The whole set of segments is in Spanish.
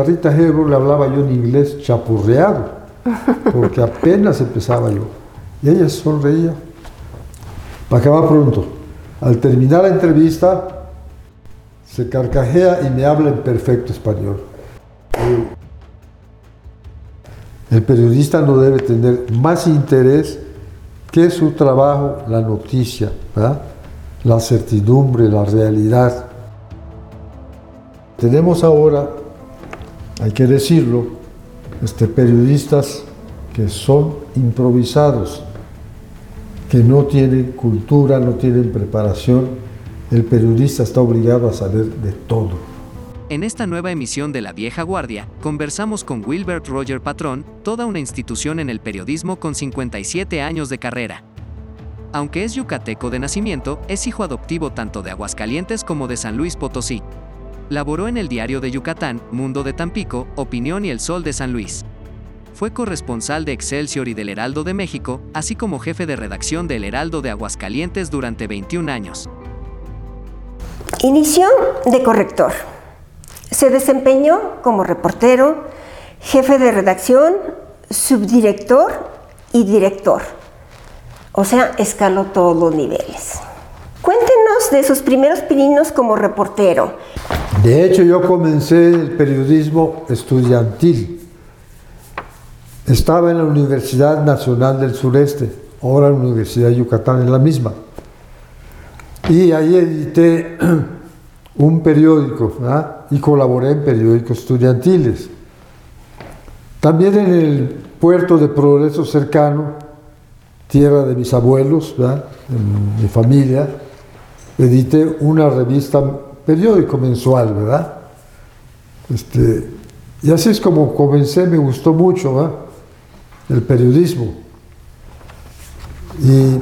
A Rita Hebron le hablaba yo en inglés chapurreado, porque apenas empezaba yo. Y ella sonreía. Para acabar pronto. Al terminar la entrevista, se carcajea y me habla en perfecto español. El periodista no debe tener más interés que su trabajo, la noticia, la certidumbre, la realidad. Tenemos ahora, hay que decirlo, este, periodistas que son improvisados, que no tienen cultura, no tienen preparación. El periodista está obligado a saber de todo. En esta nueva emisión de La Vieja Guardia, conversamos con Wilbert Roger Patrón, toda una institución en el periodismo con 57 años de carrera. Aunque es yucateco de nacimiento, es hijo adoptivo tanto de Aguascalientes como de San Luis Potosí. Laboró en el diario de Yucatán, Mundo de Tampico, Opinión y El Sol de San Luis. Fue corresponsal de Excelsior y del Heraldo de México, así como jefe de redacción del Heraldo de Aguascalientes durante 21 años. Inició de corrector. Se desempeñó como reportero, jefe de redacción, subdirector y director. O sea, escaló todos los niveles. Cuéntenos de sus primeros pininos como reportero. De hecho, yo comencé el periodismo estudiantil. Estaba en la Universidad Nacional del Sureste, ahora la Universidad de Yucatán, en la misma. Y ahí edité un periódico y colaboré en periódicos estudiantiles. También en el puerto de Progreso cercano, tierra de mis abuelos, en mi familia, edité una revista, periódico mensual, ¿verdad? Este, y así es como comencé, me gustó mucho el periodismo. Y,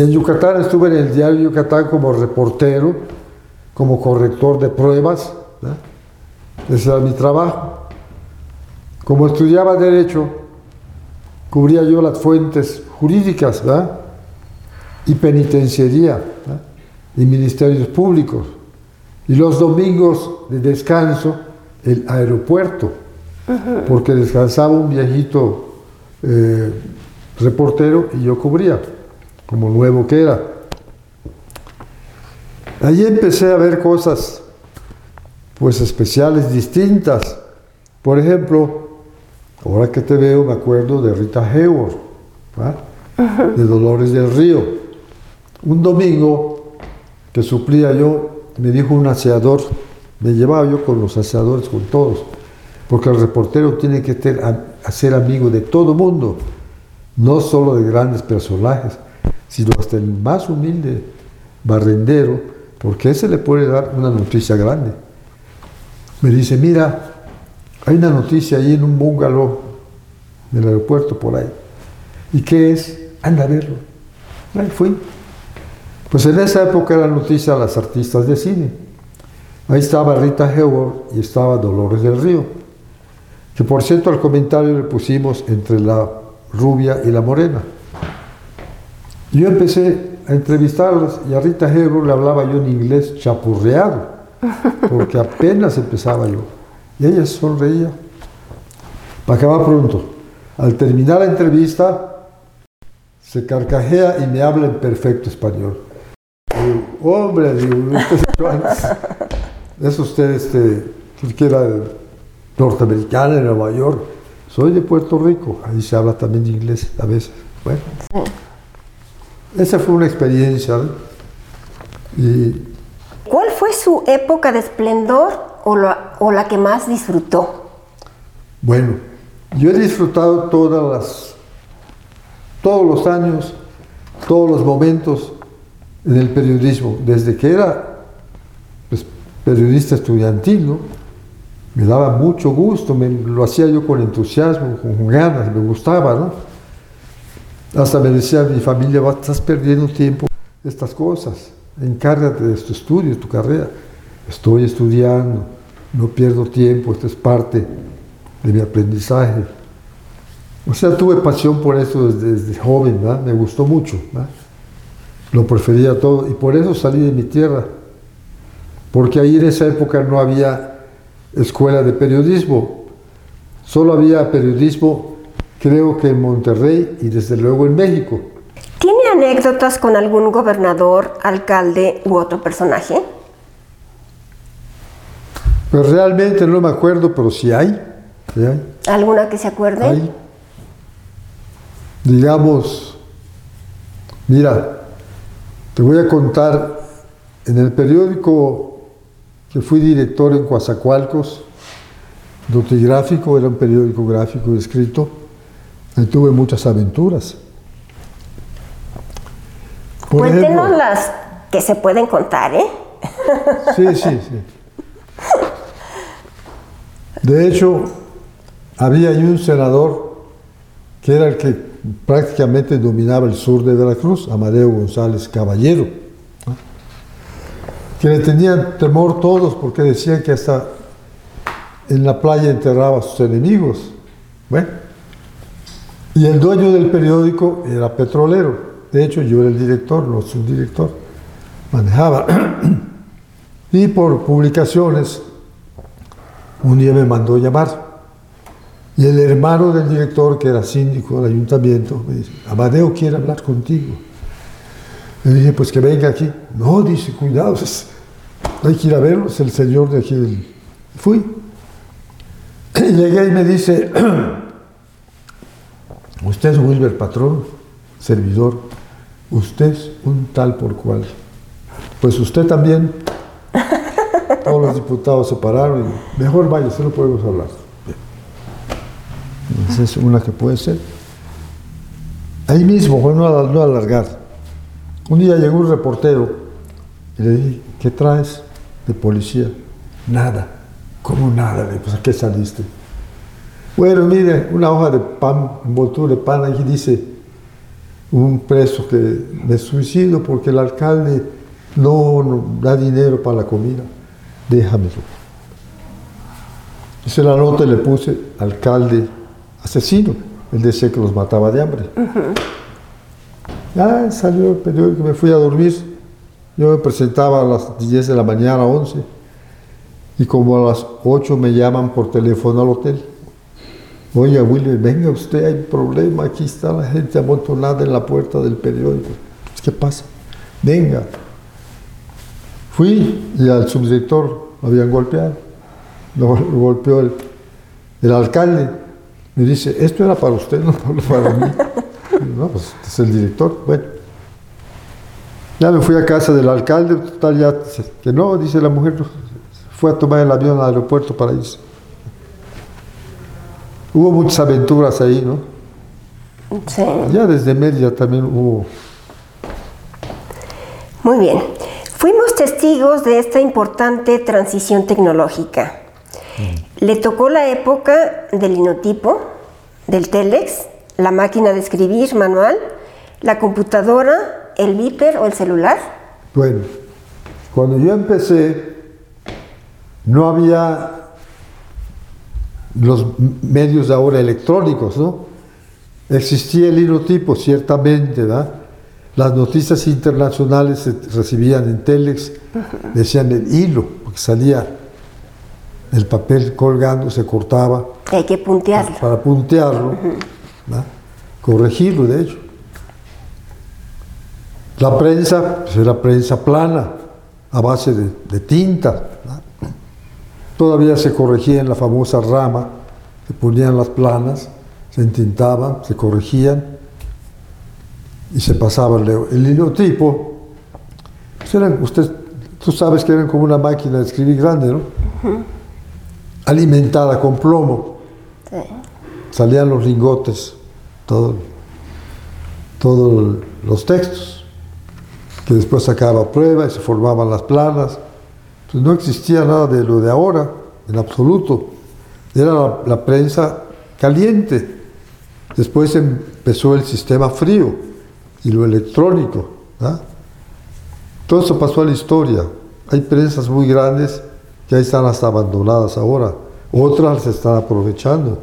en Yucatán estuve en el diario Yucatán como reportero, como corrector de pruebas. Ese era mi trabajo. Como estudiaba Derecho, cubría yo las fuentes jurídicas y penitenciaría y ministerios públicos. Y los domingos de descanso, el aeropuerto, porque descansaba un viejito eh, reportero y yo cubría, como nuevo que era. Allí empecé a ver cosas pues especiales, distintas. Por ejemplo, ahora que te veo me acuerdo de Rita Hayworth, de Dolores del Río. Un domingo que suplía yo, me dijo un aseador, me llevaba yo con los aseadores, con todos, porque el reportero tiene que ser amigo de todo mundo, no solo de grandes personajes, sino hasta el más humilde barrendero porque ese le puede dar una noticia grande. Me dice, mira, hay una noticia ahí en un bungalow del aeropuerto por ahí. ¿Y qué es? Anda a verlo. Ahí fui. Pues en esa época era noticia a las artistas de cine. Ahí estaba Rita Hayworth y estaba Dolores del Río. Que por cierto al comentario le pusimos entre la rubia y la morena. Yo empecé a entrevistarlas y a Rita Hebron le hablaba yo en inglés chapurreado, porque apenas empezaba yo. Y ella sonreía. Para acabar pronto. Al terminar la entrevista, se carcajea y me habla en perfecto español. Hombre, digo, es usted este, que era norteamericana en Nueva York. Soy de Puerto Rico, ahí se habla también inglés a veces. Bueno. Esa fue una experiencia. ¿Cuál fue su época de esplendor o la, que más disfrutó? Bueno, yo he disfrutado todas las, todos los años, todos los momentos en el periodismo, desde que era pues, periodista estudiantil, ¿no? Me daba mucho gusto, me, lo hacía yo con entusiasmo, con ganas, me gustaba, ¿no? Hasta me decía mi familia, estás perdiendo tiempo estas cosas, encárgate de tu estudio, de tu carrera. Estoy estudiando, no pierdo tiempo, esto es parte de mi aprendizaje. O sea, tuve pasión por eso desde, joven, me gustó mucho, lo prefería todo y por eso salí de mi tierra, porque ahí en esa época no había escuela de periodismo. Solo había periodismo, creo que en Monterrey y desde luego en México. ¿Tiene anécdotas con algún gobernador, alcalde u otro personaje? Pues realmente no me acuerdo, pero sí hay. sí hay. ¿Alguna que se acuerde? Hay. Digamos, mira, te voy a contar, en el periódico que fui director en Coatzacoalcos, Notigráfico, era un periódico gráfico y escrito, ahí tuve muchas aventuras. Por Cuéntenos ejemplo- las que se pueden contar, ¿eh? Sí, sí, sí. De hecho, había ahí un senador que era el que prácticamente dominaba el sur de Veracruz, Amadeo González Caballero, que le tenían temor todos porque decían que hasta en la playa enterraba a sus enemigos. Bueno, y el dueño del periódico era petrolero. De hecho, yo era el director, no subdirector. Manejaba. Y por publicaciones, un día me mandó llamar. Y el hermano del director, que era síndico del ayuntamiento, me dice, Amadeo quiere hablar contigo. Le dije, pues que venga aquí. No, dice, cuidado, es- hay que ir a verlo, es el señor de aquí. del-". Fui. Y llegué y me dice, usted es Wilber Patrón, servidor, usted es un tal por cual. Pues usted también. Todos los diputados se pararon y mejor vaya, no podemos hablar. Esa es una que puede ser. Ahí mismo, bueno, no no alargar. Un día llegó un reportero y le dije, ¿qué traes de policía? Nada. ¿Cómo nada? Pues ¿a qué saliste? Bueno, mire, una hoja de pan, envoltura de pan, ahí dice un preso que me suicido porque el alcalde no, no da dinero para la comida. Déjamelo. Hice la nota y le puse alcalde asesino. Él decía que los mataba de hambre. Ah, salió el periódico, me fui a dormir. Yo me presentaba a las 10 de la mañana, 11. Y como a las 8 me llaman por teléfono al hotel. Oye, William, venga usted, hay problema, aquí está la gente amontonada en la puerta del periódico. ¿Qué pasa? Venga. Fui y al subdirector lo habían golpeado. Lo, lo golpeó el, el alcalde. Me dice, esto era para usted, no para mí. No, pues es el director. Bueno. Ya me fui a casa del alcalde, total ya, que no, dice la mujer, fue a tomar el avión al aeropuerto para irse. Hubo muchas aventuras ahí, ¿no? Sí. Ya desde Mérida también hubo. Muy bien. Fuimos testigos de esta importante transición tecnológica. Le tocó la época del linotipo, del telex, la máquina de escribir manual, la computadora, el viper o el celular. Bueno, cuando yo empecé, no había los medios de ahora electrónicos, ¿no? Existía el linotipo, ciertamente, ¿verdad? Las noticias internacionales se recibían en Telex, decían el hilo, porque salía el papel colgando, se cortaba Hay que puntearlo. para puntearlo, corregirlo, de hecho. La prensa, pues era prensa plana, a base de, de tinta. Todavía se corregía en la famosa rama, se ponían las planas, se entintaban, se corregían y se pasaba el. El linotipo, pues eran, usted, tú sabes que eran como una máquina de escribir grande, ¿no? Alimentada con plomo. Sí. Salían los lingotes, todo- todos los textos, que después sacaba prueba y se formaban las planas. Pues no existía nada de lo de ahora, en absoluto. Era la, la prensa caliente. Después empezó el sistema frío y lo electrónico. ¿verdad? Todo eso pasó a la historia. Hay prensas muy grandes ahí están hasta abandonadas ahora. Otras se están aprovechando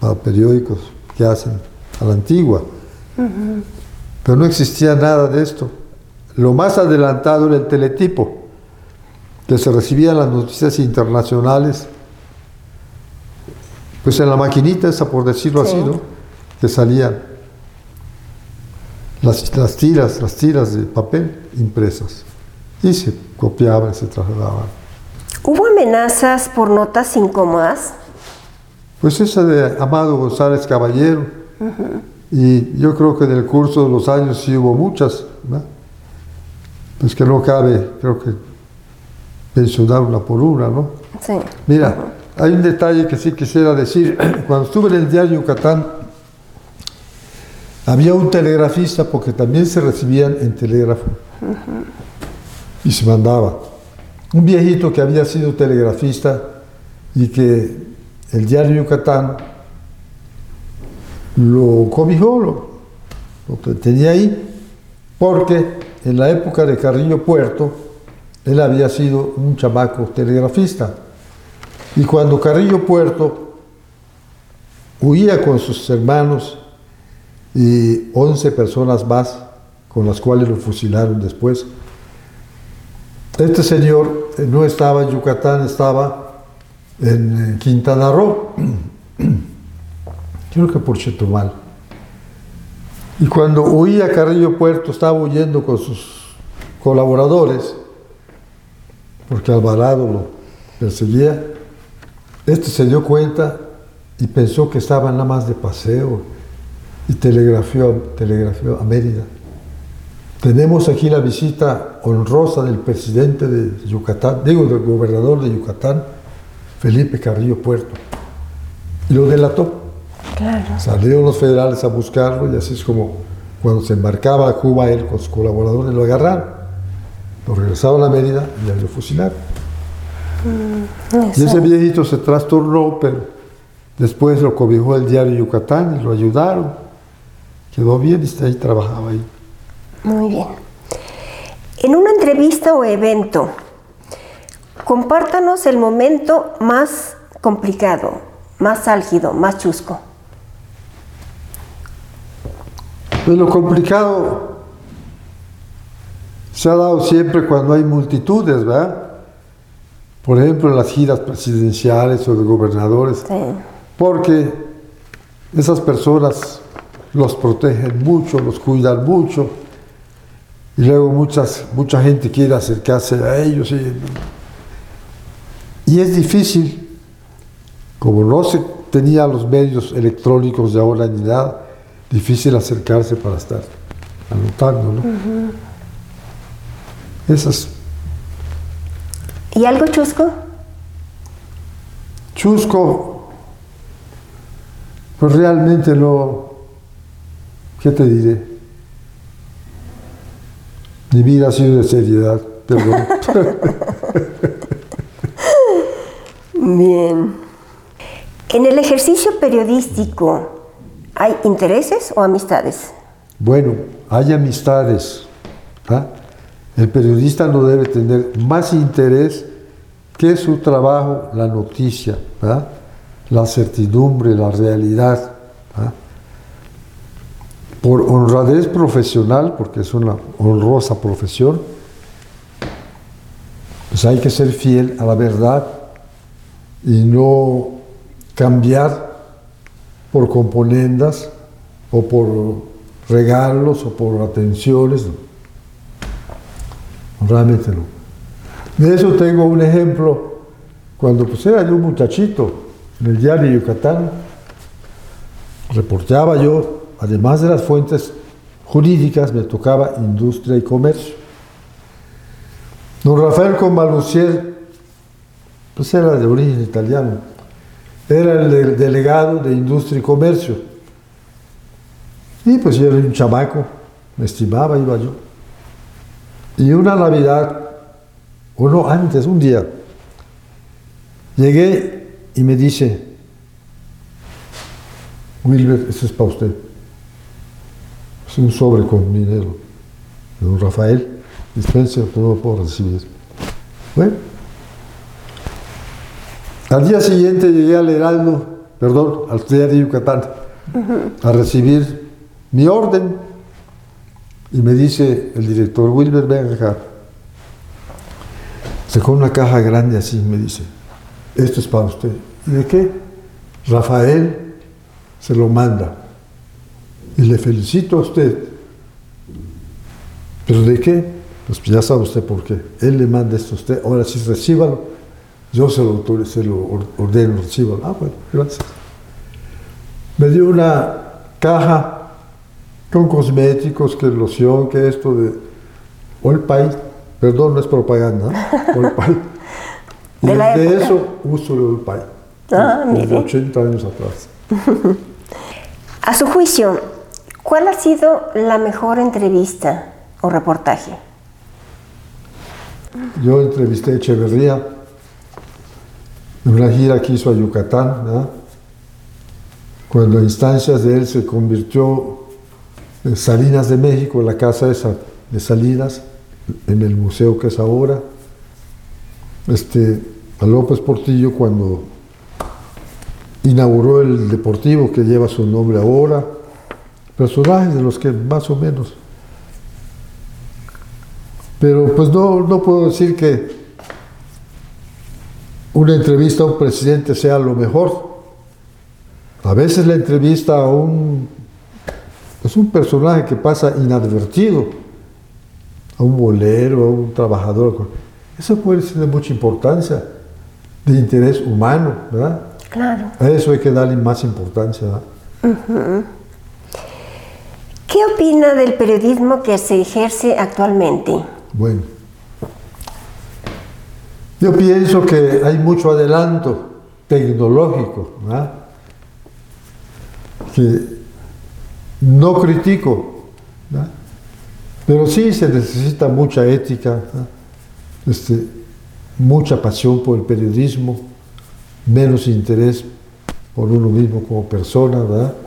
para periódicos que hacen a la antigua. Pero no existía nada de esto. Lo más adelantado era el teletipo, que se recibían las noticias internacionales pues en la maquinita esa, por decirlo así, ¿no? Que salían las, las tiras, las tiras de papel impresas. Y se copiaban, se trasladaban. ¿Hubo amenazas por notas incómodas? Pues esa de Amado González Caballero. Y yo creo que en el curso de los años sí hubo muchas. ¿no? Pues que no cabe, creo que mencionar una por una, ¿no? Sí. Mira, hay un detalle que sí quisiera decir. Cuando estuve en el diario Yucatán, había un telegrafista, porque también se recibían en telégrafo, y se mandaba. Un viejito que había sido telegrafista y que el diario Yucatán lo cobijó, lo, tenía ahí, porque en la época de Carrillo Puerto, él había sido un chamaco telegrafista. Y cuando Carrillo Puerto huía con sus hermanos y 11 personas más con las cuales lo fusilaron después, este señor eh, no estaba en Yucatán, estaba en Quintana Roo, creo que por Chetumal. Y cuando huía Carrillo Puerto, estaba huyendo con sus colaboradores, porque Alvarado lo perseguía. Este se dio cuenta y pensó que estaba nada más de paseo y telegrafió, telegrafió a Mérida. Tenemos aquí la visita honrosa del presidente de Yucatán, digo, del gobernador de Yucatán, Felipe Carrillo Puerto. Y lo delató. Claro. Salieron los federales a buscarlo y así es como cuando se embarcaba a Cuba él con sus colaboradores lo agarraron, lo regresaron a Mérida y lo fusilaron. Y ese viejito se trastornó, pero después lo cobijó el diario Yucatán y lo ayudaron. Quedó bien y está ahí, trabajaba ahí. Muy bien. En una entrevista o evento, compártanos el momento más complicado, más álgido, más chusco. Pues lo complicado se ha dado siempre cuando hay multitudes, ¿verdad? Por ejemplo, en las giras presidenciales o de gobernadores, Sí. porque esas personas los protegen mucho, los cuidan mucho, y luego muchas, mucha gente quiere acercarse a ellos. Y, y es difícil, como no se tenía los medios electrónicos de ahora ni nada, difícil acercarse para estar anotando, ¿no? Esas ¿Y algo chusco? Chusco, pues realmente no, ¿qué te diré? Mi vida ha sido de seriedad, perdón. Bien. En el ejercicio periodístico, ¿hay intereses o amistades? bueno, hay amistades. ¿ah? El periodista no debe tener más interés que su trabajo, la noticia, ¿ah? la certidumbre, la realidad. Por honradez profesional, porque es una honrosa profesión, pues hay que ser fiel a la verdad y no cambiar por componendas o por regalos o por atenciones. Realmente no. De eso tengo un ejemplo. Cuando pues era yo un muchachito en el diario Yucatán, reporteaba yo, además de las fuentes jurídicas, me tocaba industria y comercio. Don Rafael Convalucier, pues era de origen italiano, era el de- delegado de industria y comercio. Y pues yo era un chamaco, me estimaba, iba yo. Y una Navidad, o no, antes, un día, llegué y me dice, Wilber, esto es para usted. Es un sobre con dinero de don Rafael. Dispense, no lo puedo recibir. Bueno. Al día siguiente llegué al Heraldo, perdón, al diario Yucatán, a recibir mi orden. Y me dice el director, Wilber, ven acá. Sacó una caja grande así me dice, esto es para usted. ¿Y de qué? Rafael se lo manda. Y le felicito a usted. ¿Pero de qué? Pues ya sabe usted por qué. Él le manda esto a usted. Ahora sí, recíbalo. Yo se lo, se lo ordeno, recíbalo. Ah, bueno, gracias. Me dio una caja con cosméticos, que loción, que esto de Olpay. Perdón, no es propaganda. Olpay. Y De la de eso uso el Olpay. Ah, Como mire. 80 años atrás. A su juicio, ¿cuál ha sido la mejor entrevista o reportaje? Yo entrevisté a Echeverría en una gira que hizo a Yucatán, ¿verdad? cuando a instancias de él se convirtió en Salinas de México, la casa esa de Salinas, en el museo que es ahora. Este, a López Portillo cuando inauguró el deportivo que lleva su nombre ahora, personajes de los que más o menos pero pues no, no puedo decir que una entrevista a un presidente sea lo mejor. A veces la entrevista a un es un personaje que pasa inadvertido, a un bolero, a un trabajador. Eso puede ser de mucha importancia, de interés humano, ¿verdad? Claro. A eso hay que darle más importancia. ¿verdad? ¿Qué opina del periodismo que se ejerce actualmente? Bueno, yo pienso que hay mucho adelanto tecnológico, ¿verdad? que no critico, ¿verdad? pero sí se necesita mucha ética, este, mucha pasión por el periodismo, menos interés por uno mismo como persona, ¿verdad?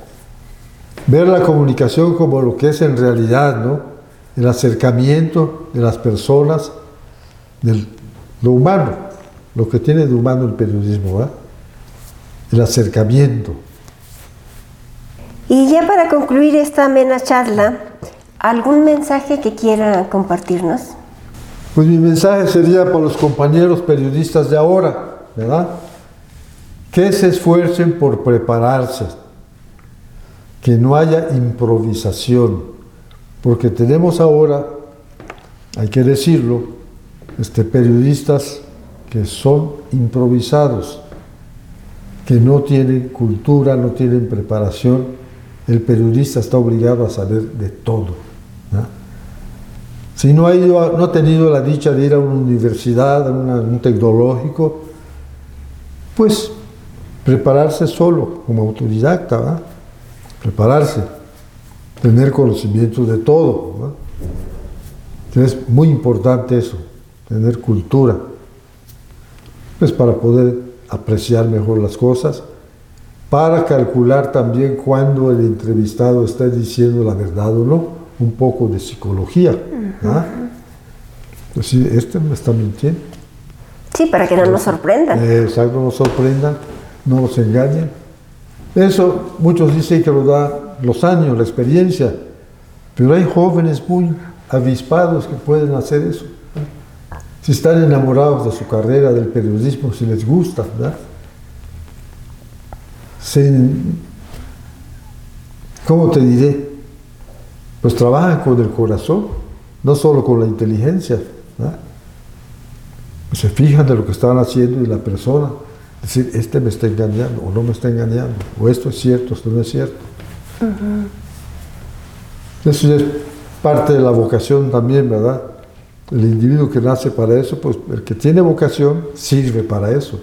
Ver la comunicación como lo que es en realidad, ¿no? El acercamiento de las personas, de lo humano, lo que tiene de humano el periodismo, ¿verdad? El acercamiento. Y ya para concluir esta amena charla, ¿algún mensaje que quiera compartirnos? Pues mi mensaje sería para los compañeros periodistas de ahora, ¿verdad? Que se esfuercen por prepararse, que no haya improvisación, porque tenemos ahora, hay que decirlo, este, periodistas que son improvisados, que no tienen cultura, no tienen preparación. El periodista está obligado a saber de todo. Si no ha, ido no ha tenido la dicha de ir a una universidad, a un tecnológico, pues prepararse solo, como autodidacta. Prepararse, tener conocimiento de todo. Es muy importante eso, tener cultura, pues para poder apreciar mejor las cosas, para calcular también cuando el entrevistado está diciendo la verdad o no, un poco de psicología. ¿ah? Pues sí, este me está mintiendo. Sí, para que no nos sorprendan. Exacto, no nos sorprendan, no nos engañen. Eso muchos dicen que lo da los años, la experiencia, pero hay jóvenes muy avispados que pueden hacer eso. Si están enamorados de su carrera, del periodismo, si les gusta, ¿verdad? Se, ¿Cómo te diré? Pues trabajan con el corazón, no solo con la inteligencia. ¿verdad? se fijan de lo que están haciendo y la persona, decir, este me está engañando o no me está engañando, o esto es cierto, esto no es cierto. Eso ya es parte de la vocación también, ¿verdad? El individuo que nace para eso, pues el que tiene vocación sirve para eso.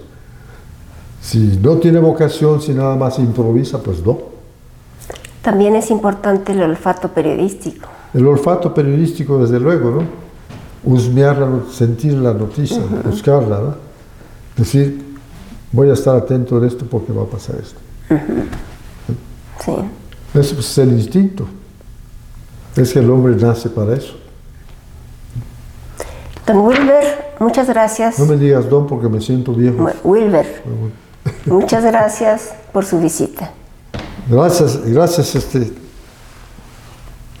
Si no tiene vocación, si nada más improvisa, pues no. También es importante el olfato periodístico. El olfato periodístico, desde luego, ¿no? Husmear, sentir la noticia, buscarla, ¿no? Decir, voy a estar atento de esto porque va a pasar esto. Sí. Eso pues, es el instinto. Es que el hombre nace para eso. Don Wilber, muchas gracias. No me digas don porque me siento viejo. Wilber, muchas gracias por su visita. Gracias, gracias, este.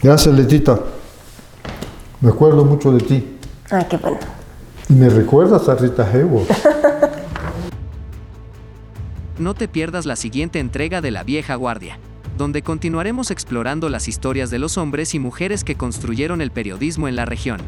Gracias, Letita. Me acuerdo mucho de ti. Ah, qué bueno. Y me recuerdas a Rita Hayworth. no te pierdas la siguiente entrega de La Vieja Guardia, donde continuaremos explorando las historias de los hombres y mujeres que construyeron el periodismo en la región.